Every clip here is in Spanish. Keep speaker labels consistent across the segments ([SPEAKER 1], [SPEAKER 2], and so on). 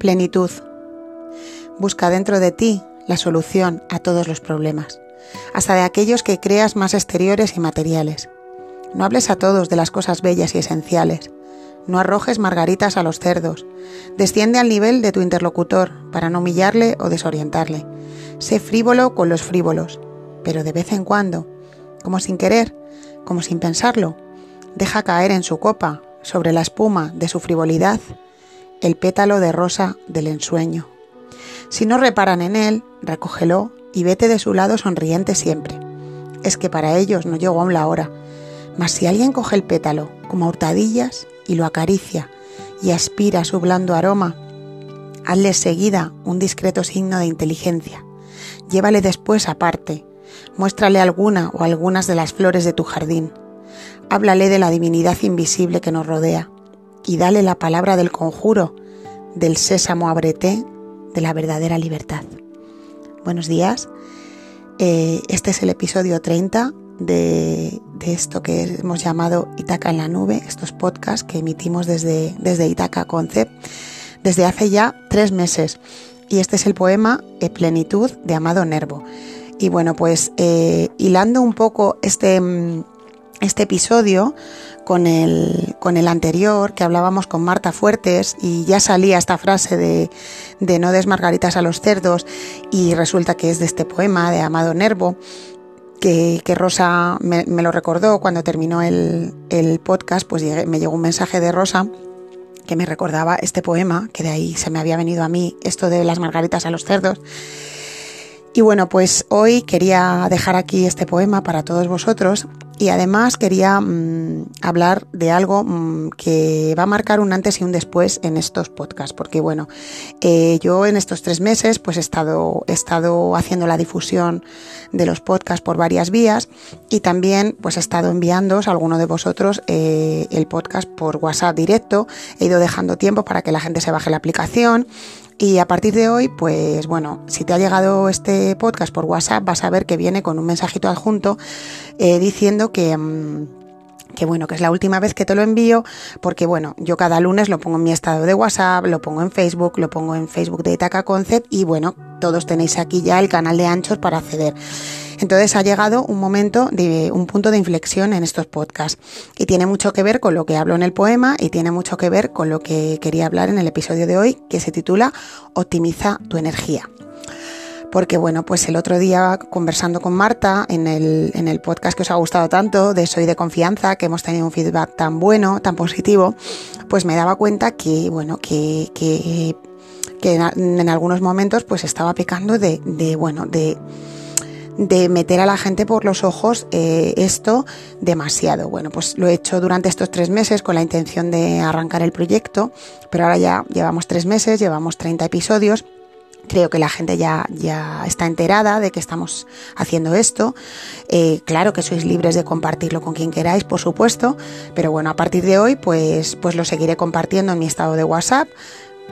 [SPEAKER 1] Plenitud. Busca dentro de ti la solución a todos los problemas, hasta de aquellos que creas más exteriores y materiales. No hables a todos de las cosas bellas y esenciales. No arrojes margaritas a los cerdos. Desciende al nivel de tu interlocutor para no humillarle o desorientarle. Sé frívolo con los frívolos, pero de vez en cuando, como sin querer, como sin pensarlo, deja caer en su copa, sobre la espuma de su frivolidad, el pétalo de rosa del ensueño. Si no reparan en él, recógelo y vete de su lado sonriente siempre. Es que para ellos no llegó aún la hora. Mas si alguien coge el pétalo como hurtadillas y lo acaricia y aspira su blando aroma, hazle seguida un discreto signo de inteligencia. Llévale después aparte, muéstrale alguna o algunas de las flores de tu jardín. Háblale de la divinidad invisible que nos rodea y dale la palabra del conjuro, del sésamo abreté, de la verdadera libertad. Buenos días. Eh, este es el episodio 30 de, esto que hemos llamado Itaca en la nube, estos podcasts que emitimos desde, desde Itaca Concept desde hace ya tres meses. Y este es el poema Plenitud de Amado Nervo. Y bueno, pues eh, hilando un poco este, este episodio con el, con el anterior, que hablábamos con Marta Fuertes, y ya salía esta frase de, de no des margaritas a los cerdos, y resulta que es de este poema de Amado Nervo, que, que Rosa me, me, lo recordó cuando terminó el, el podcast, pues me llegó un mensaje de Rosa que me recordaba este poema, que de ahí se me había venido a mí esto de las margaritas a los cerdos. Y bueno, pues hoy quería dejar aquí este poema para todos vosotros y además quería mmm, hablar de algo mmm, que va a marcar un antes y un después en estos podcasts, porque bueno, eh, yo en estos tres meses pues he estado, he estado haciendo la difusión de los podcasts por varias vías y también pues he estado enviándoos a alguno de vosotros eh, el podcast por WhatsApp directo, he ido dejando tiempo para que la gente se baje la aplicación, y a partir de hoy, pues bueno, si te ha llegado este podcast por WhatsApp, vas a ver que viene con un mensajito adjunto eh, diciendo que... Mmm, que bueno, que es la última vez que te lo envío, porque bueno, yo cada lunes lo pongo en mi estado de WhatsApp, lo pongo en Facebook, lo pongo en Facebook de Itaca Concept y bueno, todos tenéis aquí ya el canal de Anchos para acceder. Entonces ha llegado un momento de un punto de inflexión en estos podcasts. Y tiene mucho que ver con lo que hablo en el poema y tiene mucho que ver con lo que quería hablar en el episodio de hoy que se titula Optimiza tu energía. Porque bueno, pues el otro día conversando con Marta en el, en el podcast que os ha gustado tanto, de Soy de Confianza, que hemos tenido un feedback tan bueno, tan positivo, pues me daba cuenta que, bueno, que, que, que en, algunos momentos pues estaba pecando de, de bueno, de de meter a la gente por los ojos eh, esto demasiado. Bueno, pues lo he hecho durante estos tres meses con la intención de arrancar el proyecto, pero ahora ya llevamos tres meses, llevamos 30 episodios Creo que la gente ya, ya está enterada de que estamos haciendo esto. Eh, claro que sois libres de compartirlo con quien queráis, por supuesto, pero bueno, a partir de hoy pues, pues lo seguiré compartiendo en mi estado de WhatsApp.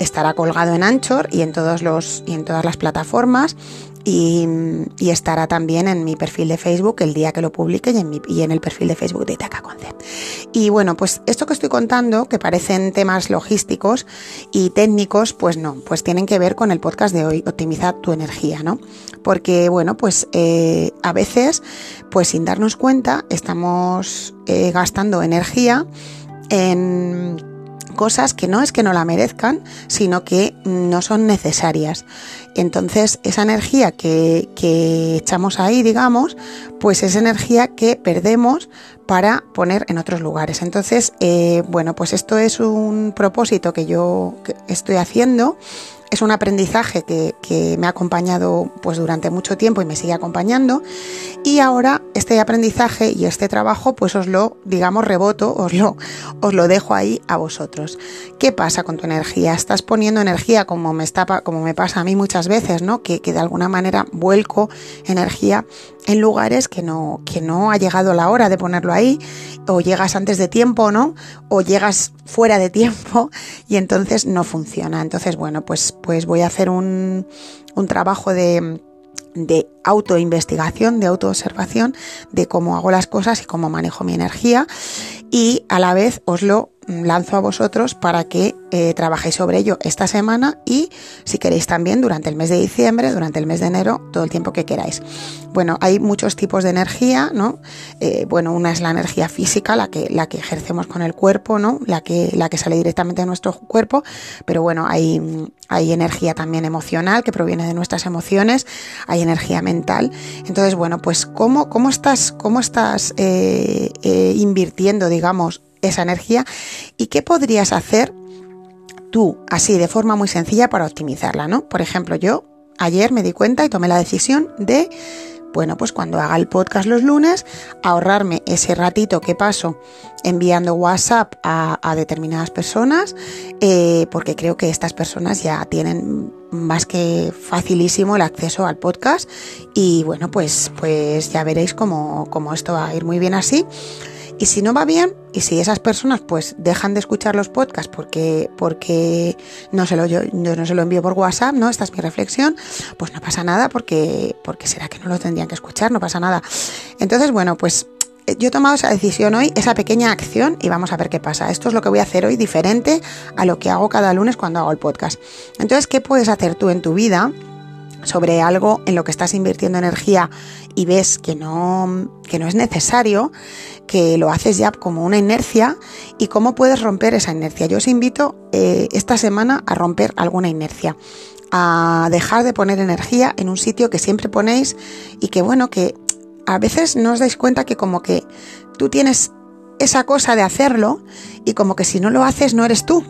[SPEAKER 1] Estará colgado en Anchor y en, todos los, y en todas las plataformas y, estará también en mi perfil de Facebook el día que lo publique y en, el perfil de Facebook de Itaca Concept. Y bueno, pues esto que estoy contando, que parecen temas logísticos y técnicos, pues no, pues tienen que ver con el podcast de hoy, optimizar tu energía, ¿no? Porque bueno, pues eh, a veces, pues sin darnos cuenta, estamos eh, gastando energía en cosas que no es que no la merezcan, sino que no son necesarias. Entonces, esa energía que, que echamos ahí, digamos, pues es energía que perdemos para poner en otros lugares. Entonces, eh, bueno, pues esto es un propósito que yo estoy haciendo es un aprendizaje que, que, me ha acompañado pues durante mucho tiempo y me sigue acompañando. Y ahora este aprendizaje y este trabajo pues os lo digamos reboto os lo os lo dejo ahí a vosotros. Qué pasa con tu energía estás poniendo energía como me está como me pasa a mí muchas veces no que, que de alguna manera vuelco energía en lugares que no, que no ha llegado la hora de ponerlo ahí, o llegas antes de tiempo, ¿no? O llegas fuera de tiempo y entonces no funciona. Entonces, bueno, pues, pues voy a hacer un, un trabajo de, de autoinvestigación, de autoobservación de cómo hago las cosas y cómo manejo mi energía y a la vez os lo lanzo a vosotros para que eh, trabajéis sobre ello esta semana y si queréis también durante el mes de diciembre, durante el mes de enero, todo el tiempo que queráis. Bueno, hay muchos tipos de energía, ¿no? Eh, bueno, una es la energía física, la que, la que ejercemos con el cuerpo, ¿no? La que, la que sale directamente de nuestro cuerpo, pero bueno, hay, hay energía también emocional que proviene de nuestras emociones, hay energía mental. Entonces, bueno, pues ¿cómo, cómo estás, cómo estás eh, invirtiendo, digamos, esa energía y qué podrías hacer tú así de forma muy sencilla para optimizarla, ¿no? Por ejemplo, yo ayer me di cuenta y tomé la decisión de, bueno, pues cuando haga el podcast los lunes, ahorrarme ese ratito que paso enviando WhatsApp a, determinadas personas, eh, porque creo que estas personas ya tienen más que facilísimo el acceso al podcast y bueno, pues, pues ya veréis cómo, cómo esto va a ir muy bien así. Y si no va bien, y si esas personas pues dejan de escuchar los podcasts porque, porque no, se lo, yo, no se lo envío por WhatsApp, ¿no? Esta es mi reflexión, pues no pasa nada porque, porque será que no lo tendrían que escuchar, no pasa nada. Entonces, bueno, pues yo he tomado esa decisión hoy, esa pequeña acción y vamos a ver qué pasa. Esto es lo que voy a hacer hoy diferente a lo que hago cada lunes cuando hago el podcast. Entonces, ¿qué puedes hacer tú en tu vida? Sobre algo en lo que estás invirtiendo energía y ves que no, que no es necesario, que lo haces ya como una inercia y cómo puedes romper esa inercia. Yo os invito eh, esta semana a romper alguna inercia, a dejar de poner energía en un sitio que siempre ponéis y que bueno, que a veces no os dais cuenta que como que tú tienes esa cosa de hacerlo y como que si no lo haces no eres tú.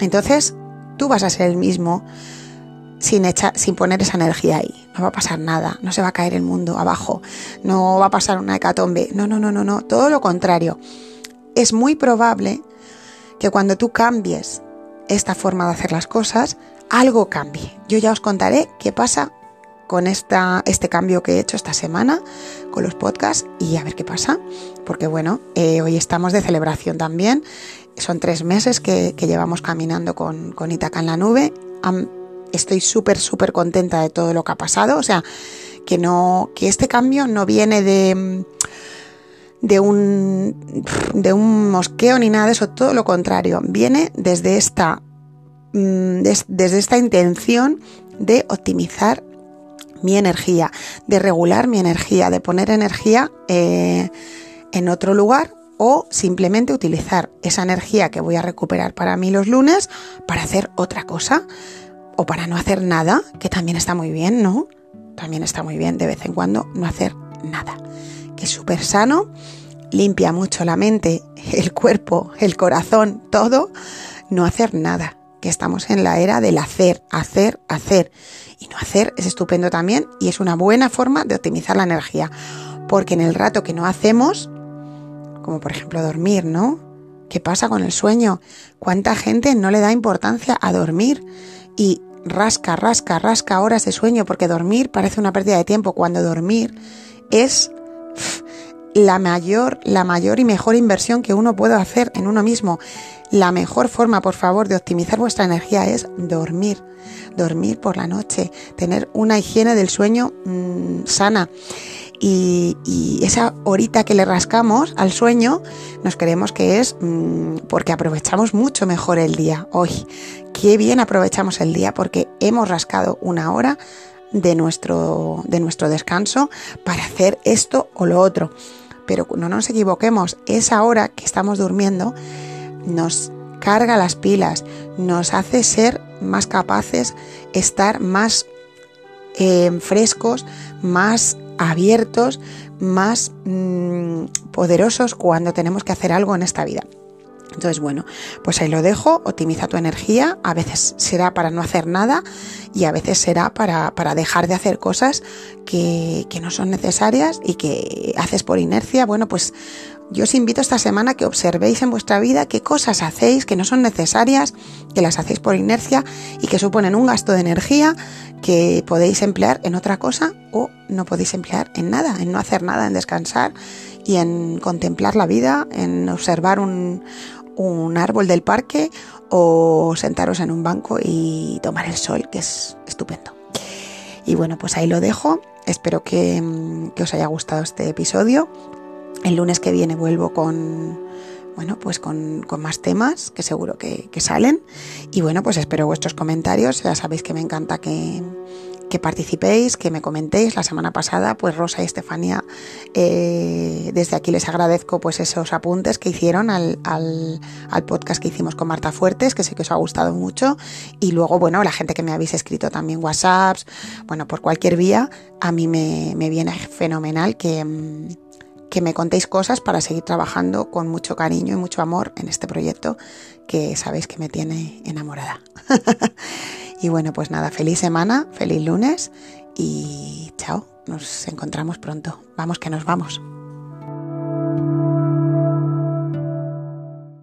[SPEAKER 1] Entonces tú vas a ser el mismo sin, echar, sin poner esa energía ahí. No va a pasar nada, no se va a caer el mundo abajo, no va a pasar una hecatombe. No, no, no, no, no, todo lo contrario. Es muy probable que cuando tú cambies esta forma de hacer las cosas, algo cambie. Yo ya os contaré qué pasa con esta, este cambio que he hecho esta semana con los podcasts y a ver qué pasa. Porque bueno, eh, hoy estamos de celebración también. Son tres meses que, llevamos caminando con, con Itaca en la nube estoy súper, súper contenta de todo lo que ha pasado. O sea, que no, que este cambio no viene de, de un, de un mosqueo ni nada de eso, todo lo contrario, viene desde esta, mm, desde esta intención de optimizar mi energía, de regular mi energía, de poner energía eh, en otro lugar o simplemente utilizar esa energía que voy a recuperar para mí los lunes para hacer otra cosa o para no hacer nada, que también está muy bien, ¿no? También está muy bien de vez en cuando no hacer nada, que es súper sano, limpia mucho la mente, el cuerpo, el corazón, todo, no hacer nada, que estamos en la era del hacer, hacer, hacer. Y no hacer es estupendo también y es una buena forma de optimizar la energía, porque en el rato que no hacemos, como por ejemplo dormir, ¿no? ¿Qué pasa con el sueño? ¿Cuánta gente no le da importancia a dormir? Y rasca, rasca, rasca horas de sueño porque dormir parece una pérdida de tiempo cuando dormir es la mayor, la mayor y mejor inversión que uno puede hacer en uno mismo. La mejor forma, por favor, de optimizar vuestra energía es dormir. Dormir por la noche, tener una higiene del sueño mm, sana y, esa horita que le rascamos al sueño nos creemos que es mm, porque aprovechamos mucho mejor el día. Hoy, qué bien aprovechamos el día porque hemos rascado una hora de nuestro, de nuestro descanso para hacer esto o lo otro. Pero no nos equivoquemos, esa hora que estamos durmiendo nos carga las pilas, nos hace ser más capaces, estar más eh, frescos, más abiertos, más mm, poderosos cuando tenemos que hacer algo en esta vida. Entonces, bueno, pues ahí lo dejo, optimiza tu energía, a veces será para no hacer nada y a veces será para, para dejar de hacer cosas que, que, no son necesarias y que haces por inercia. Bueno, pues yo os invito esta semana que observéis en vuestra vida qué cosas hacéis que no son necesarias, que las hacéis por inercia y que suponen un gasto de energía que podéis emplear en otra cosa o no podéis emplear en nada, en no hacer nada, en descansar y en contemplar la vida, en observar un, un árbol del parque o sentaros en un banco y tomar el sol, que es estupendo. Y bueno, pues ahí lo dejo. Espero que, que os haya gustado este episodio. El lunes que viene vuelvo con bueno, pues con, más temas que seguro que, que, salen. Y bueno, pues espero vuestros comentarios. Ya sabéis que me encanta que, que participéis, que me comentéis. La semana pasada, pues Rosa y Estefanía, eh, desde aquí les agradezco pues esos apuntes que hicieron al, al, podcast que hicimos con Marta Fuertes, que sé que os ha gustado mucho. Y luego, bueno, la gente que me habéis escrito también WhatsApps, bueno, por cualquier vía, a mí me, me viene fenomenal que que me contéis cosas para seguir trabajando con mucho cariño y mucho amor en este proyecto que sabéis que me tiene enamorada. Y bueno, pues nada, feliz semana, feliz lunes y chao, nos encontramos pronto. Vamos que nos vamos.